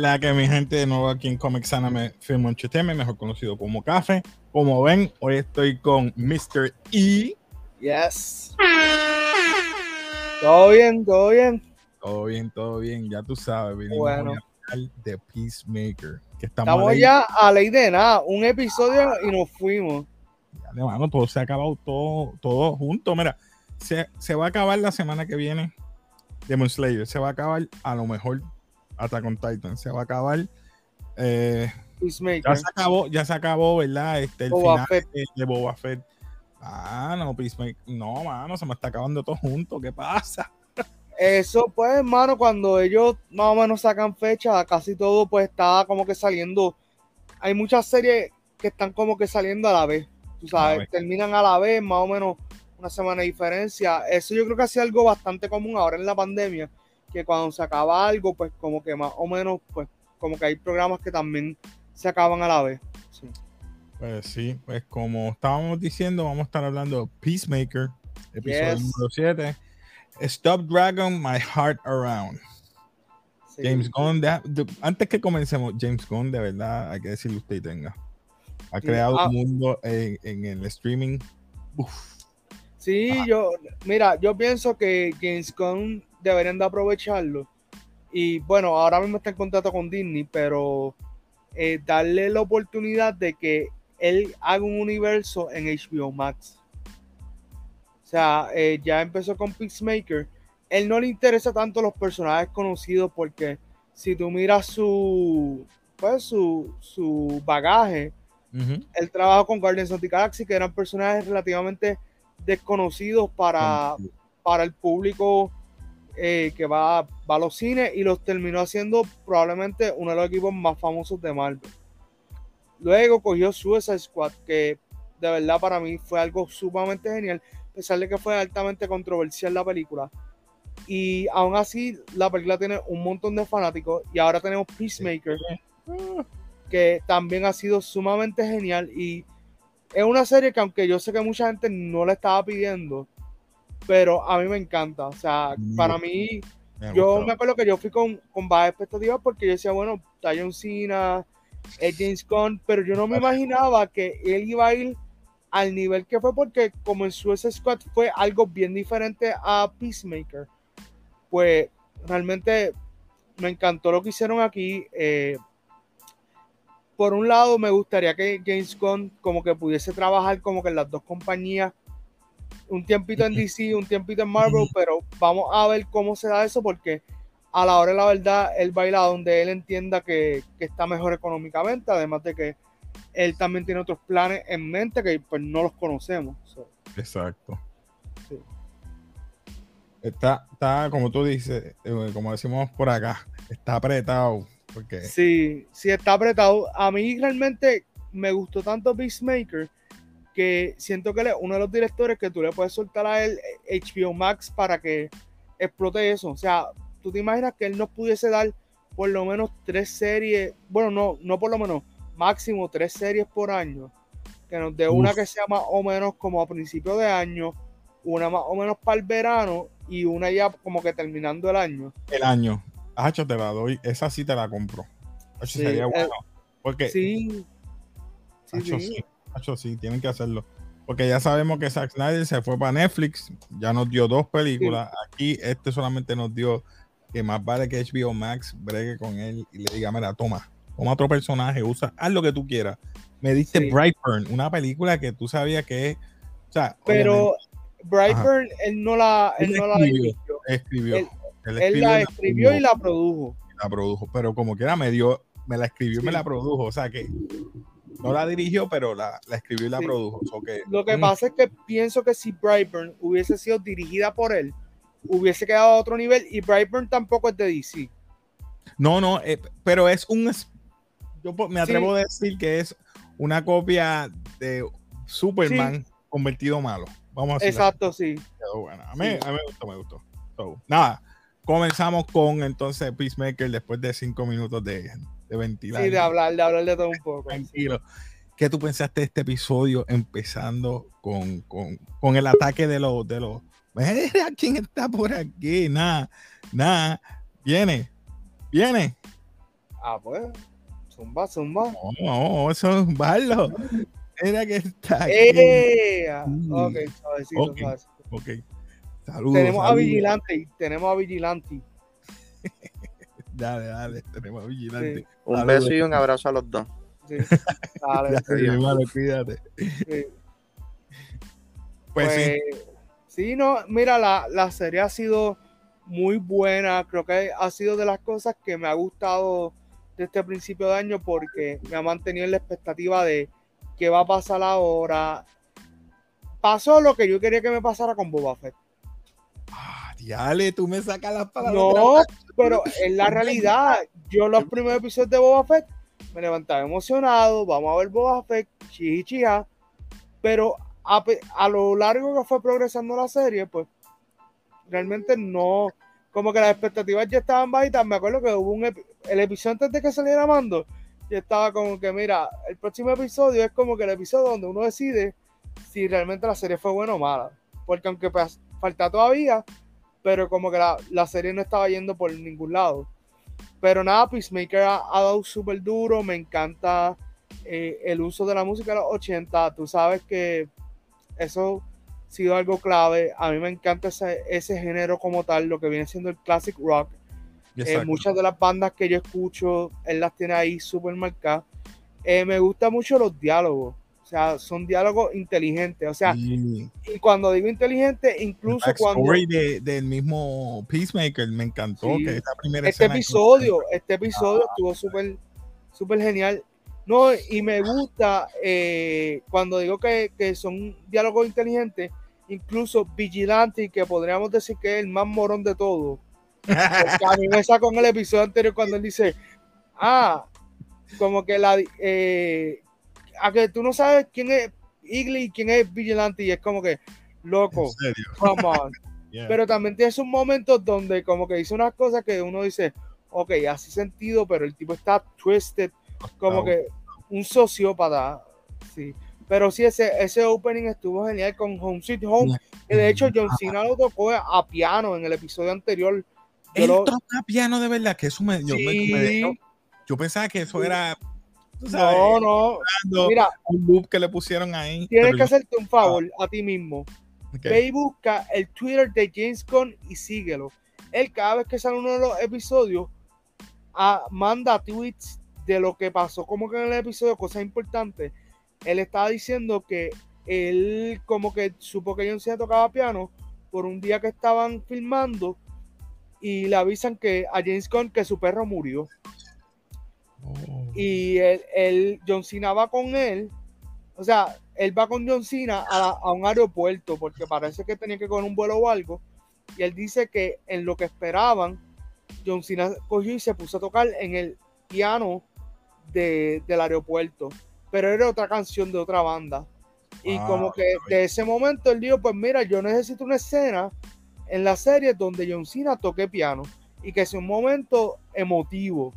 La que mi gente de nuevo aquí en Comics Anime Film Entertainment, mejor conocido como Café. Como ven, hoy estoy con Mr. E. Yes. Todo bien, todo bien. Todo bien, todo bien, ya tú sabes. Venimos Bueno. a hablar de Peacemaker. Que estamos, Estamos ya a ley de nada. Un episodio y nos fuimos. Dale, mano, todo se ha acabado todo, todo junto. Mira, se, se va a acabar la semana que viene Demon Slayer. Se va a acabar a lo mejor Attack on Titan. Se va a acabar. eh, ya se acabó, ya se acabó, ¿verdad? Este, el Boba final Fett. de, de Boba Fett. Ah, no, Peacemaker. No, mano, se me está acabando todo junto. ¿Qué pasa? Eso, pues, hermano, cuando ellos más o menos sacan fecha, casi todo pues está como que saliendo. Hay muchas series que están como que saliendo a la vez. Tú sabes, terminan a la vez, más o menos una semana de diferencia. Eso yo creo que ha sido algo bastante común ahora en la pandemia, que cuando se acaba algo, pues como que más o menos, pues como que hay programas que también se acaban a la vez. Sí. Pues sí, pues como estábamos diciendo, vamos a estar hablando de Peacemaker, episodio Yes. número 7. Stop Dragon, My Heart Around. Sí. James Gunn, de- antes que comencemos, James Gunn, de verdad, hay que decirle usted y tenga. Ha Sí, creado ah. un mundo en, en el streaming. Uf, Sí, Ah. yo, mira, yo pienso que Gamescom deberían de aprovecharlo. Y bueno, ahora mismo está en contrato con Disney, pero eh, darle la oportunidad de que él haga un universo en HBO Max. O sea, eh, ya empezó con Peacemaker. Él no le interesa tanto los personajes conocidos porque si tú miras su, pues, su, su bagaje, ujú. el trabajo con Guardians of the Galaxy, que eran personajes relativamente desconocidos para, para el público eh, que va, va a los cines y los terminó haciendo probablemente uno de los equipos más famosos de Marvel. Luego cogió Suicide Squad, que de verdad para mí fue algo sumamente genial, a pesar de que fue altamente controversial la película. Y aún así, la película tiene un montón de fanáticos y ahora tenemos Peacemaker, que también ha sido sumamente genial y es una serie que aunque yo sé que mucha gente no la estaba pidiendo, pero a mí me encanta. O sea, para mí, Me yo gustó. me acuerdo que yo fui con, con bajas expectativas porque yo decía, bueno, está John Cena, es James Gunn, pero yo no me imaginaba que él iba a ir al nivel que fue porque como en Suicide Squad fue algo bien diferente a Peacemaker, pues realmente me encantó lo que hicieron aquí. eh, por un lado, me gustaría que James Gunn como que pudiese trabajar como que en las dos compañías, un tiempito en DC, un tiempito en Marvel, pero vamos a ver cómo se da eso porque a la hora de la verdad, él va a ir a donde él entienda que, que está mejor económicamente, además de que él también tiene otros planes en mente que pues no los conocemos. So, Exacto. Sí. Está, está, como tú dices, eh, como decimos por acá, está apretado. Porque Sí, sí está apretado. A mí realmente me gustó tanto Peacemaker que siento que él es uno de los directores que tú le puedes soltar a él eh, HBO Max para que explote eso. O sea, tú te imaginas que él nos pudiese dar por lo menos tres series, bueno, no, no por lo menos, máximo tres series por año. Que nos dé una que sea más o menos como a principio de año, una más o menos para el verano y una ya como que terminando el año. el año, Hacho, te la doy, esa sí te la compro. Sí, sería eh, bueno. Porque, Sí. Sí, sí. Sí, tienen que hacerlo. Porque ya sabemos que Zack Snyder se fue para Netflix, ya nos dio dos películas. Aquí este solamente nos dio que más vale que HBO Max bregue con él y le diga, mira, toma, toma otro personaje, usa, haz lo que tú quieras. Me diste Sí. Brightburn, una película que tú sabías que es, o sea, Pero Brightburn, él no la, él Él no la escribió. dirigió. escribió, él- él, la escribió y la produjo. la produjo, pero como quiera me dio, me la escribió y me la produjo, o sea que no la dirigió, pero la, la escribió y la Sí. produjo. so que, Lo que mm, pasa es que pienso que si Brightburn hubiese sido dirigida por él, hubiese quedado a otro nivel y Brightburn tampoco es de DC. No, no, eh, pero es un. Yo me Sí. atrevo a decir que es una copia de Superman convertido malo. Vamos a así. Exacto, sí. Quedó buena. A mí, Sí. a mí me gustó, me gustó. So, nada, comenzamos con entonces Peacemaker después de cinco minutos de, de ventilar. Sí, de hablar, de hablar de todo un poco. Tranquilo. ¿Qué tú pensaste de este episodio empezando con, con, con el ataque de los de los quién está por aquí, nada, nada, viene, viene. Ah, pues. Zumba, zumba. No, no, eso es barlo. Era que está aquí. ¡Eh! Sí. Ok, suavecito, Ok. suavecito. Ok. Saludos. Tenemos a. Vigilante, tenemos a Vigilante. Dale, dale. Tenemos a Vigilante. Sí. Un beso y un abrazo a los dos. Sí. Dale, Dale, hermano, cuídate. sí. Pues, sí. Pues, sí, no, mira, la, la serie ha sido muy buena. Creo que ha sido de las cosas que me ha gustado de este principio de año porque me ha mantenido en la expectativa de qué va a pasar ahora. Pasó lo que yo quería que me pasara con Boba Fett. Diale, tú me sacas las palabras. No, pero en la realidad, yo los primeros episodios de Boba Fett me levantaba emocionado, vamos a ver Boba Fett, chiji chija, pero a, lo largo que fue progresando la serie, pues realmente no, como que las expectativas ya estaban bajitas, me acuerdo que hubo un el episodio antes de que saliera Mando, yo estaba como que, mira, el próximo episodio es como que el episodio donde uno decide si realmente la serie fue buena o mala, porque aunque pues, falta todavía, pero como que la, la serie no estaba yendo por ningún lado. Pero nada, Peacemaker ha, ha dado súper duro, me encanta eh, el uso de la música de los 80, tú sabes que eso ha sido algo clave, a mí me encanta ese, ese género como tal, lo que viene siendo el classic rock, Eh, muchas de las bandas que yo escucho, él las tiene ahí súper marcadas. Eh, me gustan mucho los diálogos, sea, son diálogos inteligentes, o sea, Y y cuando digo inteligente, el incluso cuando... backstory de- del mismo Peacemaker me encantó. Sí. Que esta primera este escena que- episodio, este episodio estuvo súper, súper genial. No, y me gusta eh, cuando digo que, que son diálogos inteligentes, incluso vigilante, que podríamos decir que es el más morón de todo. Porque a mí me sacó en el episodio anterior cuando él dice, ah, como que la, eh, a que tú no sabes quién es Igly y quién es vigilante, y es como que, loco, En serio. come on. Yeah. Pero también tienes un momento donde como que dice unas cosas que uno dice, ok, hace sentido, pero el tipo está twisted, como Wow. que un sociópata, sí. Pero sí, ese, ese opening estuvo genial con Home Sweet Home. que de hecho, John Cena lo tocó a piano en el episodio anterior. Yo Él lo- toca piano de verdad, que eso me, yo, me- Sí. me dejó- yo pensaba que eso Sí. era sabes, No, no. Mira, un loop que le pusieron ahí. tienes pero que hacerte un favor a ti mismo. Ve y busca el Twitter de James Gunn y síguelo. Él cada vez que sale uno de los episodios, ah, manda tweets de lo que pasó como que en el episodio, cosas importantes. Él estaba diciendo que él como que supo que John Cena tocaba piano por un día que estaban filmando y le avisan que a James Gunn que su perro murió. Oh. Y él, él- John Cena va con él. O sea, él va con John Cena a, a un aeropuerto porque parece que tenía que coger un vuelo o algo. Y él dice que en lo que esperaban, John Cena cogió y se puso a tocar en el piano de- del aeropuerto. Pero era otra canción de otra banda. Y Wow, como que de ese momento él dijo, pues mira, yo necesito una escena en la serie donde John Cena toque piano. Y que sea un momento emotivo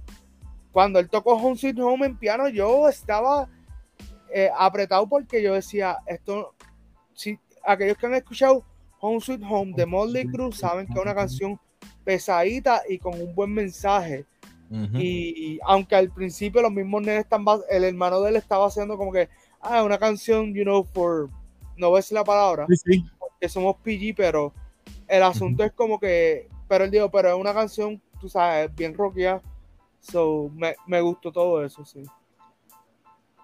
cuando él tocó Home Sweet Home en piano, yo estaba eh, apretado porque yo decía, esto, si aquellos que han escuchado Home Sweet Home de Motley Crue saben que es una canción pesadita y con un buen mensaje. Ujú. Y aunque al principio los mismos nenes están, el hermano de él estaba haciendo como que, ah, una canción, you know, for, no voy a decir la palabra, Sí, sí. que somos PG, pero el asunto es como que, pero él dijo, pero es una canción, tú sabes, bien rockia. So, me, me gustó todo eso, sí.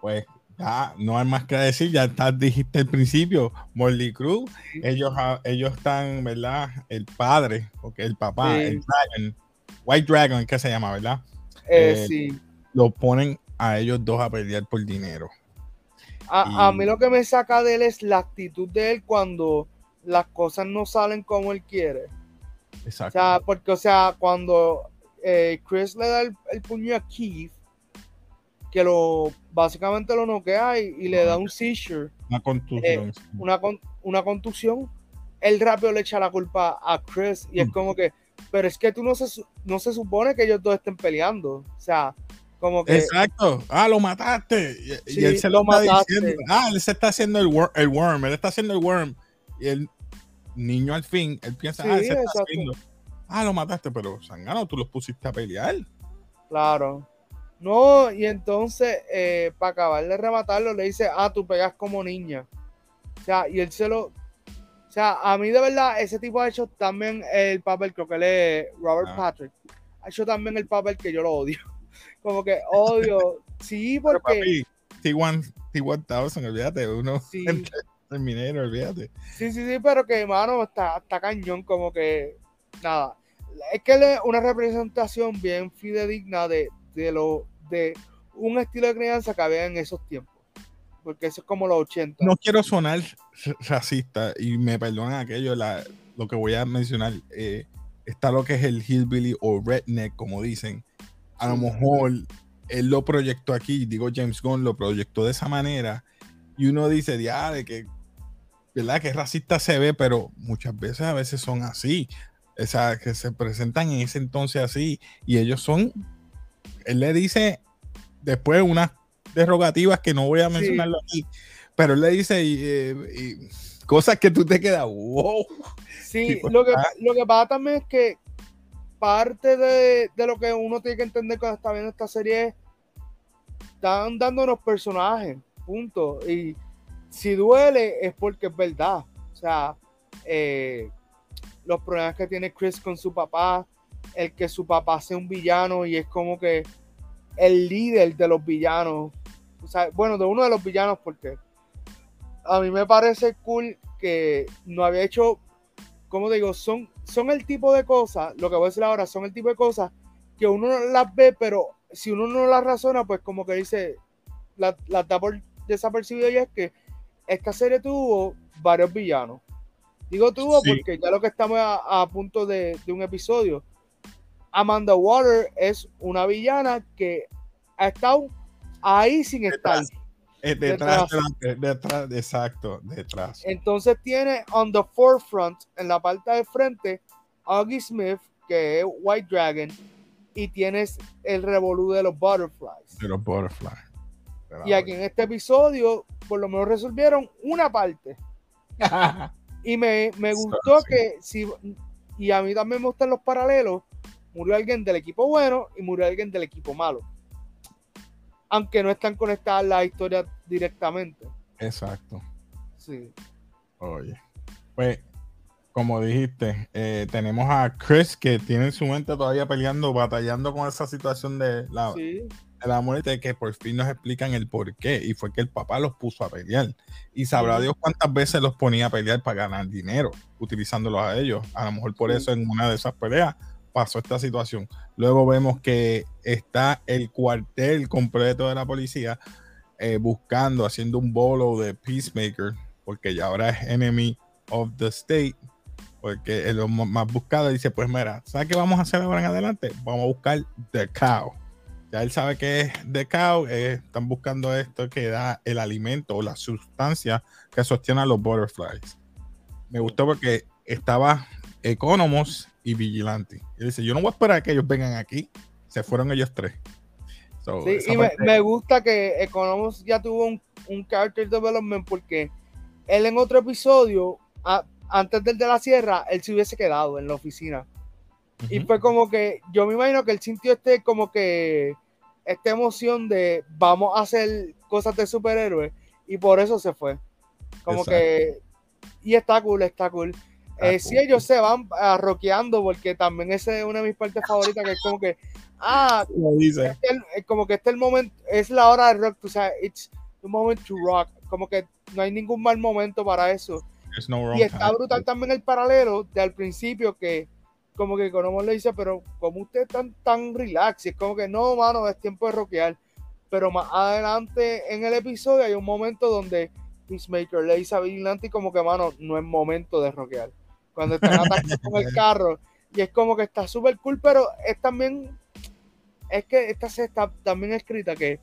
Pues ya no hay más que decir, ya está, dijiste al principio, Molly Cruz, ellos, ellos están, ¿verdad? El padre, porque el papá, Sí. el Dragon, White Dragon, ¿qué se llama, verdad? Eh, Eh, sí. Lo ponen a ellos dos a pelear por dinero. A, a mí lo que me saca de él es la actitud de él cuando las cosas no salen como él quiere. O Exacto. sea, porque, o sea, cuando eh, Chris le da el, el puño a Keith, que lo básicamente lo noquea y, y le da un seizure, Una contusión. una, con- una contusión, él rápido le echa la culpa a Chris y es Mm. como que, pero es que tú no se, no se supone que ellos dos estén peleando. O sea, como que... Exacto. Ah, lo mataste. Y, y Sí, él se lo lo, está mataste. diciendo. Ah, él se está haciendo el, wor- el worm. Él está haciendo el worm. Y el niño al fin, él piensa, Sí, ah, él se está exacto. haciendo. Ah, lo mataste, pero Sangano, tú los pusiste a pelear. Claro. No, y entonces, eh, para acabar de rematarlo, le dice, ah, tú pegas como niña. O sea, y él se lo... O sea, a mí de verdad, ese tipo ha hecho también el papel, creo que él es Robert ah. Patrick, ha hecho también el papel que yo lo odio. Como que odio. Sí, porque... T1, T1000, olvídate, uno... Sí. El minero, olvídate. Sí, sí, sí, pero que, mano, está, está cañón, como que... Nada. Es que es una representación bien fidedigna de, de, lo, de un estilo de crianza que había en esos tiempos. Porque eso es como los 80. No quiero sonar racista y me perdonan aquello, la, lo que voy a mencionar. Eh, está lo que es el hillbilly o redneck, como dicen. A lo mejor él lo proyectó aquí, digo James Gunn lo proyectó de esa manera. Y uno dice, ya, de que, ¿verdad? Que racista se ve, pero muchas veces a veces son así. O sea, que se presentan en ese entonces así. Y ellos son él le dice después unas derogativas que no voy a mencionarlo aquí, pero él le dice y, cosas que tú te quedas, wow. Sí, lo que, lo que pasa también es que parte de, lo que uno tiene que entender cuando está viendo esta serie es, están dándonos personajes, punto. Y si duele es porque es verdad. O sea, eh, los problemas que tiene Chris con su papá, el que su papá sea un villano y es como que el líder de los villanos. O sea, bueno, de uno de los villanos, porque a mí me parece cool que no había hecho, como digo, son, son el tipo de cosas, lo que voy a decir ahora, son el tipo de cosas que uno las ve, pero si uno no las razona, pues como que dice, la, la da por desapercibido y es que esta serie tuvo varios villanos. Digo tuvo porque ya lo que estamos a, punto de, de, un episodio, Amanda Water es una villana que ha estado ahí sin estar. Eh, detrás, detrás, exacto, detrás. Entonces tiene on the forefront, en la parte de frente, Augie Smith, que es White Dragon, y tienes el revolú de los Butterflies. De los Butterflies. Y aquí en este episodio, por lo menos resolvieron una parte. y me, me gustó que, si, y a mí también me gustan los paralelos, murió alguien del equipo bueno y murió alguien del equipo malo. Aunque no están conectadas las historias directamente. Exacto. Sí. Oye. Pues, como dijiste, eh, tenemos a Chris que tiene en su mente todavía peleando, batallando con esa situación de la, de la muerte, que por fin nos explican el por qué. Y fue que el papá los puso a pelear. Y sabrá Dios cuántas veces los ponía a pelear para ganar dinero, utilizándolos a ellos. A lo mejor por eso en una de esas peleas pasó esta situación. Luego vemos que está el cuartel completo de la policía eh, buscando, haciendo un bolo de Peacemaker, porque ya ahora es enemy of the state, porque es lo más buscado. Dice, pues mira, ¿sabes qué vamos a hacer ahora en adelante? Vamos a buscar The Cow. Ya él sabe que es The Cow, eh, están buscando esto que da el alimento o la sustancia que sostiene a los butterflies. Me gustó porque estaba Economos y Vigilante. Y dice, yo no voy a esperar a que ellos vengan aquí. Se fueron ellos tres. sí, y me, gusta que Economos ya tuvo un, un, character development porque él en otro episodio, antes del de la sierra, él se hubiese quedado en la oficina. Y fue como que, yo me imagino que él sintió este como que, esta emoción de vamos a hacer cosas de superhéroes y por eso se fue. Como que, y está cool, está cool. Eh, si ellos se van uh, rockeando, porque también esa es una de mis partes favoritas, que es como que, ah, este es como que este es el momento, es la hora de rock, o sea, it's the moment to rock, como que no hay ningún mal momento para eso. y está brutal también el paralelo de al principio que como que Conomo le dice, pero como usted tan tan relax, y es como que no, mano, es tiempo de rockear. Pero más adelante en el episodio hay un momento donde Peacemaker le dice a Vigilante como que, mano, no es momento de rockear cuando están atacando con el carro. Y es como que está súper cool, pero es también, es que esta se está también escrita que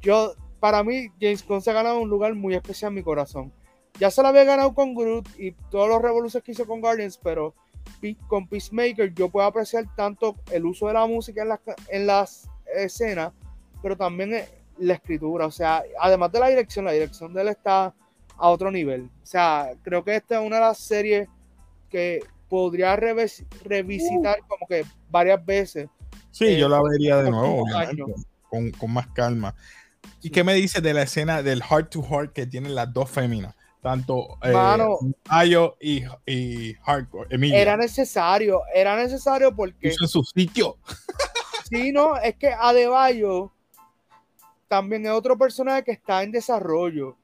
yo, para mí, James Gunn se ha ganado un lugar muy especial en mi corazón. Ya se lo había ganado con Groot y todos los revoluciones que hizo con Guardians, pero con Peacemaker yo puedo apreciar tanto el uso de la música en las, en las escenas, pero también la escritura. O sea, además de la dirección, la dirección de él está a otro nivel. O sea, creo que esta es una de las series que podría revisitar como que varias veces Sí, Eh, yo la vería de nuevo, con, con más calma. ¿Y Sí. qué me dices de la escena del heart to heart que tienen las dos féminas? Tanto eh, Mano. Ayo y, y Hardcore, Emilia. Era necesario, era necesario porque Puso en su sitio. Sí, no, es que Adebayo también es otro personaje que está en desarrollo.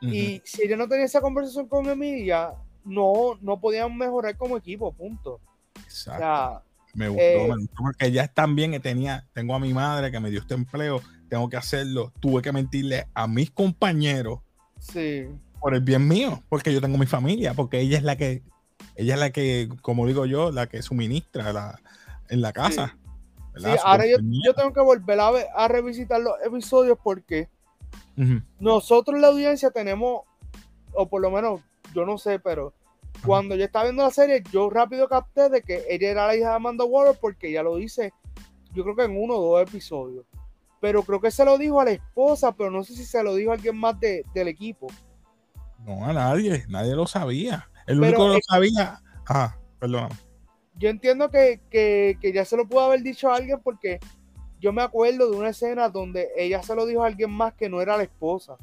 Y si ella no tenía esa conversación con Emilia, no, no podían mejorar como equipo, punto. O Exacto. sea, Me gustó, Eh, me gustó porque ya también tenía, tengo a mi madre que me dio este empleo, tengo que hacerlo, tuve que mentirle a mis compañeros sí. Por el bien mío, porque yo tengo mi familia, porque ella es la que, ella es la que, como digo yo, la que suministra la, en la casa. Sí, ahora yo, yo tengo que volver a, ver- a revisitar los episodios porque Ujú. nosotros la audiencia tenemos, o por lo menos yo no sé, pero cuando yo estaba viendo la serie, yo rápido capté de que ella era la hija de Amanda Waller porque ella lo dice, yo creo que en uno o dos episodios. Pero creo que se lo dijo a la esposa, pero no sé si se lo dijo a alguien más de- del equipo. No, a nadie, nadie lo sabía. El Pero único que lo sabía, ah, perdón. Yo entiendo que, que- que ya se lo pudo haber dicho a alguien porque yo me acuerdo de una escena donde ella se lo dijo a alguien más que no era la esposa.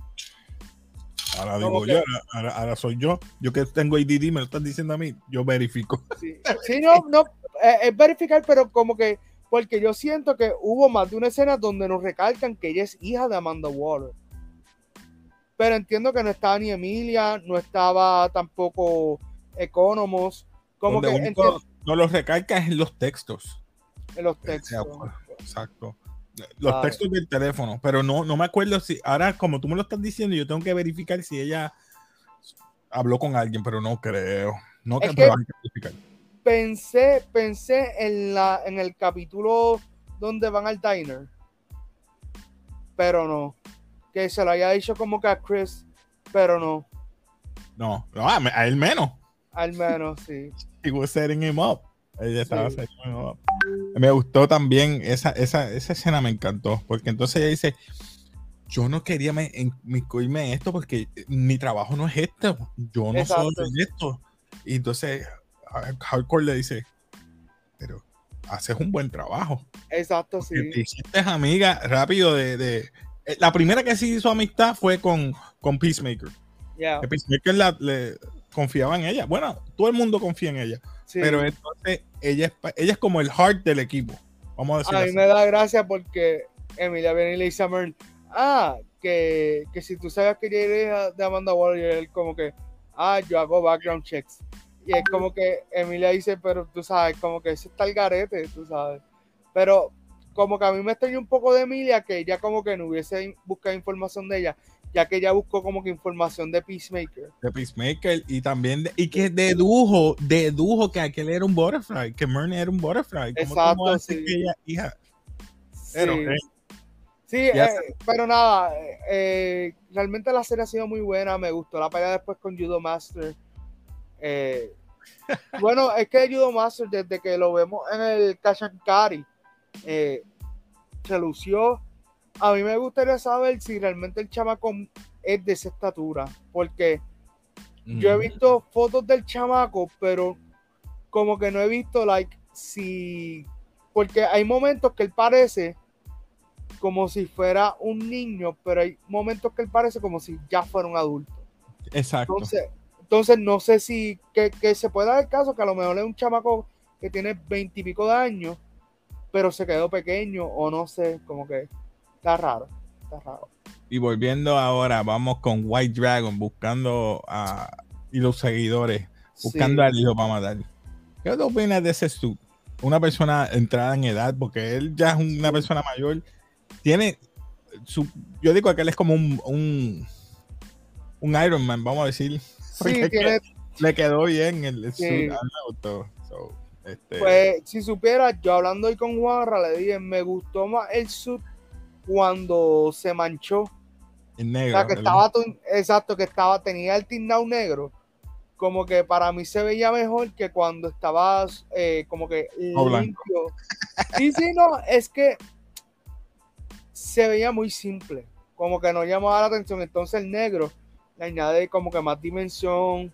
Ahora digo que- yo, ahora, soy yo. Yo que tengo ADD, me lo estás diciendo a mí, yo verifico. Sí, Sí, no, no, eh, es verificar, pero como que, porque yo siento que hubo más de una escena donde nos recalcan que ella es hija de Amanda Waller. Pero entiendo que no estaba ni Emilia, no estaba tampoco Economos, como Donde que entiendo no los recalca en los textos. en los textos. Exacto. Los textos del teléfono, pero no, no me acuerdo si, ahora como tú me lo estás diciendo, yo tengo que verificar si ella habló con alguien, pero no creo. No Es que- pero hay que verificar. Pensé, pensé en la, en el capítulo donde van al diner. Pero no. Que se lo haya dicho como que a Chris, pero no. No, no, a, a él menos. Al menos, sí. He was setting him up. Ella estaba Sí. setting him up. Me gustó también esa, esa, esa escena, me encantó, porque entonces ella dice, yo no quería me, inmiscuirme en esto porque mi trabajo no es esto, yo no Exacto. soy esto. Y entonces Har- Hardcore le dice, pero haces un buen trabajo. Exacto, porque sí. Te hiciste amiga rápido de, de- eh, La primera que sí hizo amistad fue con, con Peacemaker. Ya, Que Peacemaker la- le confiaba en ella. Bueno, todo el mundo confía en ella. sí. Pero entonces ella es, ella es como el heart del equipo. Vamos a decir a mí así. me da gracia porque Emilia viene y le dice a Merle, ah, que, que si tú sabes que ella era de Amanda Waller, y él como que, ah, yo hago background checks. Y es como que Emilia dice, pero tú sabes, como que eso está el garete, tú sabes. Pero como que a mí me extraña un poco de Emilia que ella como que no hubiese buscado información de ella, ya que ella buscó como que información de Peacemaker. de Peacemaker y también de- y que dedujo, dedujo que aquel era un butterfly, que Myrna era un butterfly. ¿Cómo, Exacto, cómo sí. que ella, hija? Sí. Pero, eh, Sí, Ya eh, pero nada, eh, eh, realmente la serie ha sido muy buena, me gustó la pelea después con Judo Master. Eh, bueno, es que Judo Master, desde que lo vemos en el Kashankari, eh, se lució. A mí me gustaría saber si realmente el chamaco es de esa estatura, porque yo he visto fotos del chamaco, pero como que no he visto, like, si. Porque hay momentos que él parece como si fuera un niño, pero hay momentos que él parece como si ya fuera un adulto. Exacto. Entonces, entonces no sé si. Que, que se puede dar el caso que a lo mejor es un chamaco que tiene veintipico de años, pero se quedó pequeño, o no sé, como que está raro. Está raro. Y volviendo ahora, vamos con White Dragon buscando a y los seguidores, buscando Sí. al hijo para matar. ¿Qué te opinas de ese suit? Una persona entrada en edad, porque él ya es una persona mayor, tiene su, yo digo que él es como un, un, un Iron Man, vamos a decir. Sí, Le quedó bien el, el suit. So, este, Pues, si supiera, yo hablando hoy con Juanra, le dije, me gustó más el suit cuando se manchó. el O negro. sea, que el- estaba, exacto, que estaba, tenía el tindao negro. Como que para mí se veía mejor que cuando estaba eh, como que O blanco. limpio. Sí, sí, no, es que se veía muy simple. Como que no llamaba la atención. Entonces el negro le añade como que más dimensión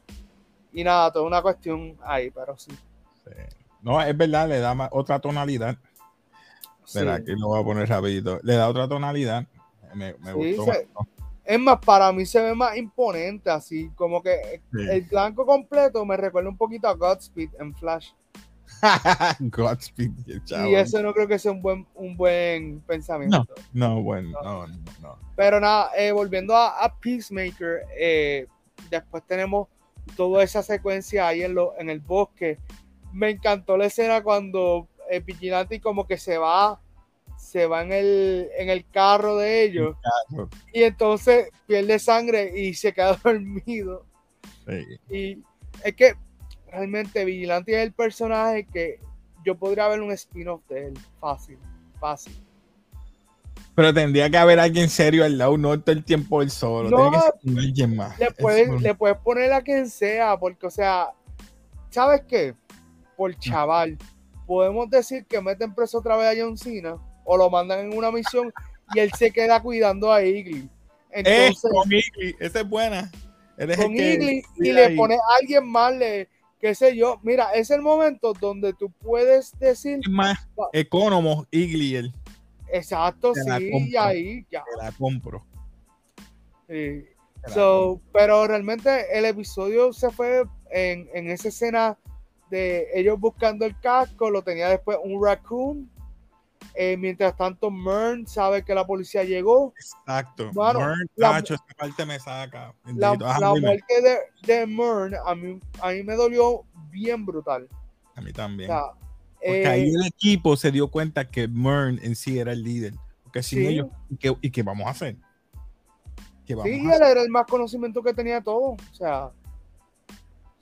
y nada, toda una cuestión ahí, pero sí. No, es verdad, le da más- otra tonalidad. Verá, aquí lo voy a poner rapidito. Le da otra tonalidad. Me, me Sí, gustó. se- Es más, para mí se ve más imponente, así como que Sí. el blanco completo me recuerda un poquito a Godspeed en Flash. Godspeed, chavo. Y eso no creo que sea un buen, un buen pensamiento. No, bueno, no, no, no. Pero nada, eh, volviendo a, a Peacemaker, eh, después tenemos toda esa secuencia ahí en, lo, en el bosque. Me encantó la escena cuando el vigilante como que se va, se va en el, en el carro de ellos carro. y entonces pierde sangre y se queda dormido. Sí. Y es que realmente Vigilante es el personaje que yo podría ver un spin-off de él. Fácil, fácil. Pero tendría que haber alguien serio al lado, no todo el tiempo él solo. No, que ser alguien más. Le puedes, le puedes poner a quien sea, porque, o sea, ¿sabes qué? Por chaval, podemos decir que meten preso otra vez a John Cena o lo mandan en una misión y él se queda cuidando a Iggy. Eh, Entonces, con Iggy, esa es buena. El con Iggy y le ahí. pones a alguien más, le, qué sé yo. Mira, es el momento donde tú puedes decir, Es más economo Iggy, él. exacto, Te sí, y ahí ya. Te la compro. sí. Te la So, pero realmente el episodio se fue en, en esa escena de ellos buscando el casco, lo tenía después un raccoon. Eh, mientras tanto, Mern sabe que la policía llegó. Exacto. Mano, Mern, la- tacho, esta parte me saca. La, la muerte de, de Mern a mí, a mí me dolió bien brutal. A mí O también. sea, Porque eh, ahí el equipo se dio cuenta que Mern en sí era el líder. Porque sin Sí. ellos, ¿y qué, y qué vamos a hacer? ¿Qué vamos sí, a él era el más conocimiento que tenía de todo. O sea,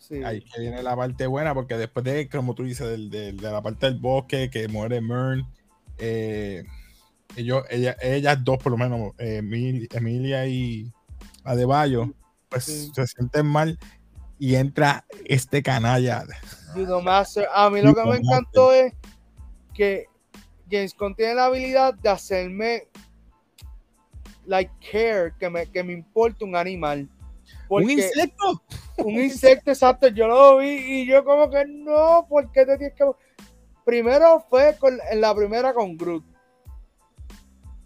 sí. Ahí que viene la parte buena, porque después de, como tú dices, del- del- de la parte del bosque que muere Mern, eh, ellos, ella- ellas dos, por lo menos, eh, Emil- Emilia y Adebayo, pues Sí. se sienten mal y entra este canalla. Master. A mí lo que me encantó es que James Gunn tiene la habilidad de hacerme like care, que me, que me importe un animal. Porque ¡Un insecto! un insecto exacto, yo lo vi y yo como que no, ¿por qué te tienes que...? Primero fue con, en la primera con Groot.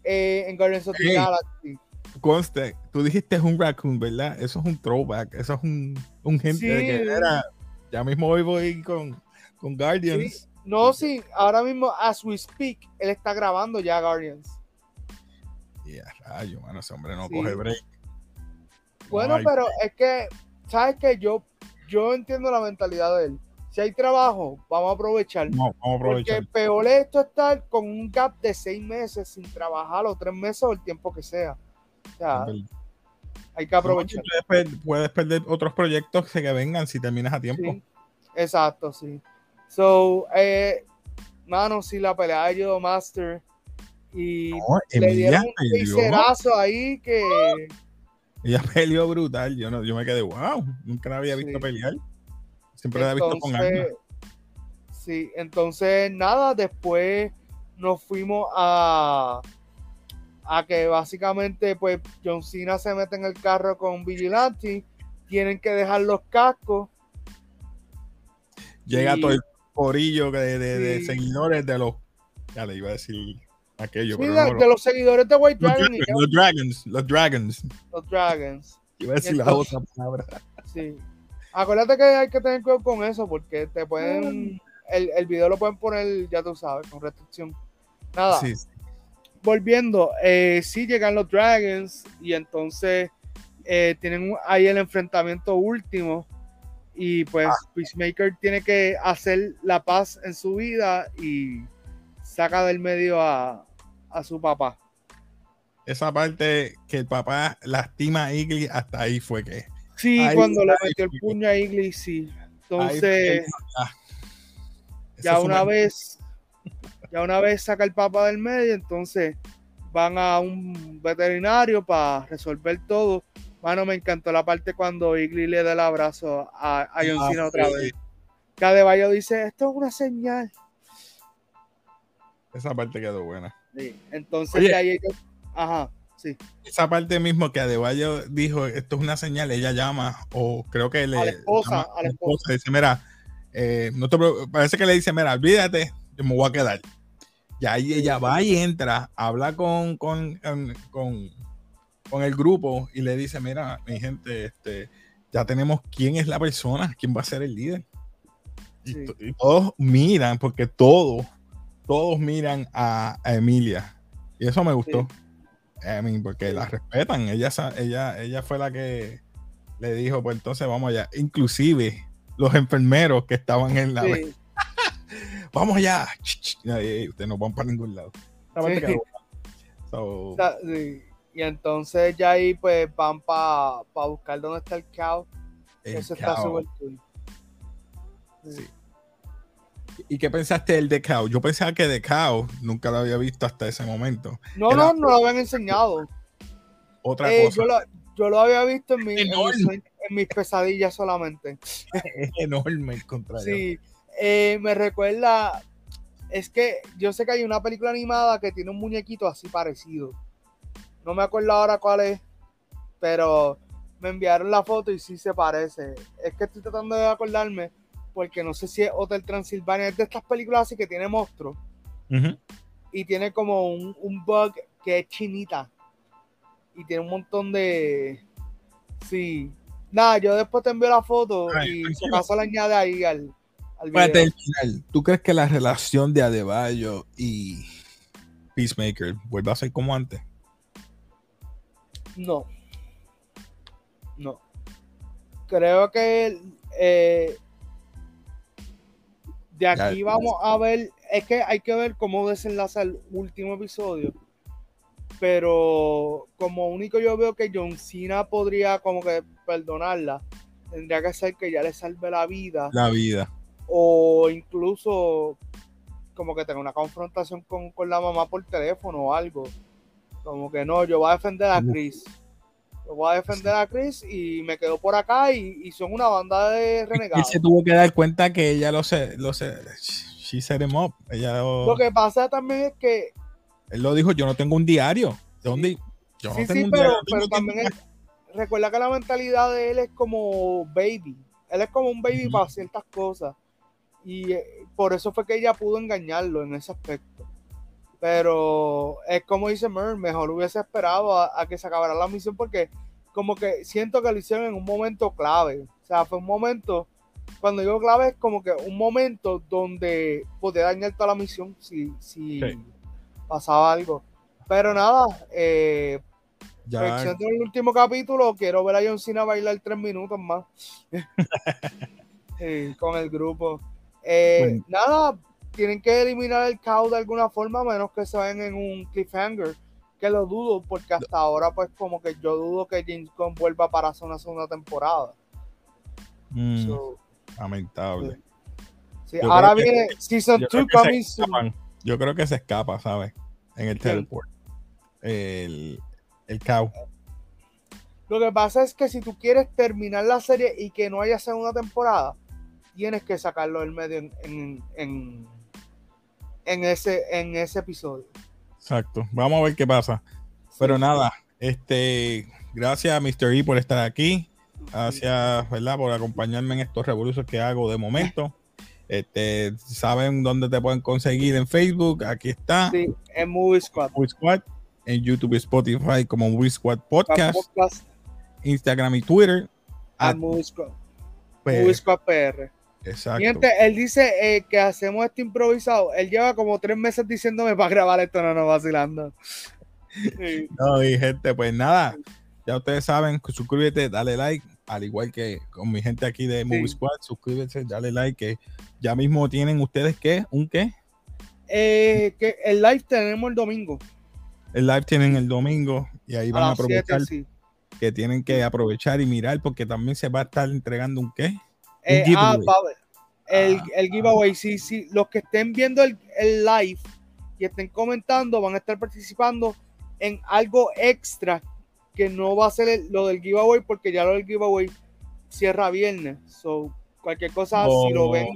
eh, en Guardians of the. Galaxy. Conste, tú dijiste es un raccoon, ¿verdad? Eso es un throwback, eso es un, un gente de que era. Ya mismo hoy voy con, con Guardians. Sí. No, sí, ahora mismo, as we speak, él está grabando ya Guardians. Y a rayo, mano, ese hombre no Sí. coge break. Bueno, Ay, pero es que, ¿sabes qué? Yo, yo entiendo la mentalidad de él. Si hay trabajo, vamos a aprovechar. no, vamos a Porque aprovechar. peor es esto estar con un gap de seis meses sin trabajar o tres meses o el tiempo que sea. O sea, hay que aprovechar. No, puedes, per- puedes perder otros proyectos que vengan si terminas a tiempo. Sí, exacto, sí. So, eh, mano, sí, la pelea de Judo Master y No, le dieron un ahí que ella peleó brutal. Yo, no, yo me quedé, wow, nunca la había visto Sí. pelear. Siempre la había visto con armas. sí, entonces nada, después nos fuimos a a que básicamente pues John Cena se mete en el carro con Vigilante, tienen que dejar los cascos Llega y- todo el corillo de, de- de Sí. seguidores de los. Ya le iba a decir aquello, Sí, pero de, no, de los seguidores de White Dragon los Dragons, los Dragons. los Dragons. Iba a decir la otra palabra. Sí. Acuérdate que hay que tener cuidado con eso porque te pueden el, el video lo pueden poner, ya tú sabes, con restricción. Nada, Sí, sí. volviendo, eh, sí llegan los Dragons y entonces eh, tienen ahí el enfrentamiento último y pues Ah. Peacemaker tiene que hacer la paz en su vida y saca del medio a, a su papá. Esa parte que el papá lastima a Iggy, hasta ahí fue que. Sí, Ahí- cuando le metió el puño a Iggy, sí. Entonces, ya una vez, ya una vez saca el papá del medio, entonces van a un veterinario para resolver todo. Mano, me encantó la parte cuando Iggy le da el abrazo a, a John Ah, Cena otra sí. vez. Cadeballo dice, esto es una señal. Esa parte quedó buena. Sí, Entonces Oye. de ahí ellos- ajá, sí. Esa parte mismo que Adebayo dijo, esto es una señal, ella llama, o creo que le A la esposa, llama a la esposa. dice, mira, eh, no te parece que le dice, mira, olvídate, yo me voy a quedar. Ya ahí ella va y entra, habla con, con, con, con el grupo y le dice, mira, mi gente, este, ya tenemos quién es la persona, quién va a ser el líder. Y, todos miran, porque todos, todos miran a, Emilia. Y eso me gustó. porque la respetan. Ella, ella, ella fue la que le dijo, pues entonces vamos allá. Inclusive los enfermeros que estaban en la... vamos allá. Ustedes no van para ningún lado. Y entonces ya ahí pues van para buscar dónde está el caos. Eso está súper cool. Sí. ¿Y qué pensaste del de? Yo pensaba que de nunca lo había visto hasta ese momento. No, no, no lo habían enseñado. Otra eh, cosa. Yo lo, yo lo, había visto en, mi, en, mis pesadillas solamente. Es enorme el contrario. Sí, eh, me recuerda. Es que yo sé que hay una película animada que tiene un muñequito así parecido. No me acuerdo ahora cuál es, pero me enviaron la foto y sí se parece. Es que estoy tratando de acordarme porque no sé si es Hotel Transilvania, es de estas películas así que tiene monstruos. Y tiene como un, bug que es chinita. Y tiene un montón de. Sí. Nada, yo después te envío la foto y si acaso la añade ahí al, al video. ¿Tú crees que la relación de Adebayo y Peacemaker vuelva a ser como antes? No. No. Creo que eh, de aquí vamos a ver, es que hay que ver cómo desenlaza el último episodio. Pero como único yo veo que John Cena podría como que perdonarla, tendría que ser que ya le salve la vida. La vida. O incluso como que tenga una confrontación con, con la mamá por teléfono o algo. Como que no, yo voy a defender a Chris voy a defender a Chris y me quedo por acá y, son una banda de renegados. Y se tuvo que dar cuenta que ella lo sé, lo sé, she set him up. Ella lo... que pasa también es que él lo dijo, yo no tengo un diario. ¿De dónde? Yo no sí, tengo sí, un pero, diario, pero también recuerda que la mentalidad de él es como baby. Él es como un baby para ciertas cosas. Y eh, por eso fue que ella pudo engañarlo en ese aspecto. Pero es como dice Mer, mejor hubiese esperado a, que se acabara la misión porque como que siento que lo hicieron en un momento clave. O sea, fue un momento, cuando digo clave es como que un momento donde podía dañar toda la misión si, si pasaba algo. Pero nada, eh, ya. el último capítulo, quiero ver a John Cena bailar tres minutos más con el grupo. Eh, nada, tienen que eliminar el caos de alguna forma, menos que se vayan en un cliffhanger, que lo dudo, porque hasta ahora, pues, como que yo dudo que James Gunn vuelva para hacer una segunda temporada. Mm, lamentable. Sí, ahora viene Season 2 coming Yo creo que se escapa, ¿sabes? En el teleport. El, el caos. Lo que pasa es que si tú quieres terminar la serie y que no haya segunda temporada, tienes que sacarlo del medio en, en en ese, en ese episodio. Exacto. Vamos a ver qué pasa. Pero nada, este, gracias a Mr. E por estar aquí. Gracias, ¿verdad? Por acompañarme en estos revoluciones que hago de momento. Este, saben dónde te pueden conseguir en Facebook. Aquí está. Sí, en Movie Squad. Movie Squad. En YouTube y Spotify como Movie Squad Podcast. Instagram y Twitter. Movie Squad. Movie Squad PR. Exacto. él dice eh, que hacemos esto improvisado. Él lleva como tres meses diciéndome para grabar esto, no nos vacilando. No, y gente, pues nada, ya ustedes saben, suscríbete, dale like, al igual que con mi gente aquí de Movie Squad, suscríbete, dale like, que ya mismo tienen ustedes qué, un qué. Eh, que el live tenemos el domingo. El live tienen el domingo y ahí van a, aprovechar que tienen que aprovechar y mirar porque también se va a estar entregando un qué. Eh, ah, el, ah, el, giveaway, sí, sí. Los que estén viendo el, live y estén comentando van a estar participando en algo extra que no va a ser lo del giveaway porque ya lo del giveaway cierra viernes. So, cualquier cosa, si lo ven,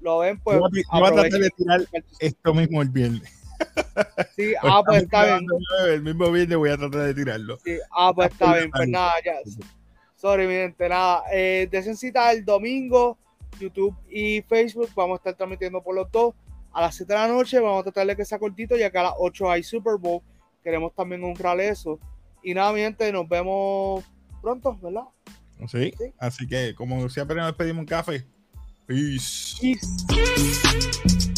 lo ven, pues. Yo voy a tratar de tirar esto mismo el viernes. Sí, ah, pues está bien. El mismo viernes voy a tratar de tirarlo. Sí, ah, pues está bien. Pues nada, ya. Sorry, mi gente, nada. Eh, cita el domingo, YouTube y Facebook. Vamos a estar transmitiendo por los dos. a las 7 de la noche. Vamos a tratar de que sea cortito, ya que a las 8 hay Super Bowl. Queremos también honrar eso. Y nada, mi gente, nos vemos pronto, ¿verdad? Sí, así que como siempre nos pedimos un café. Peace. Peace.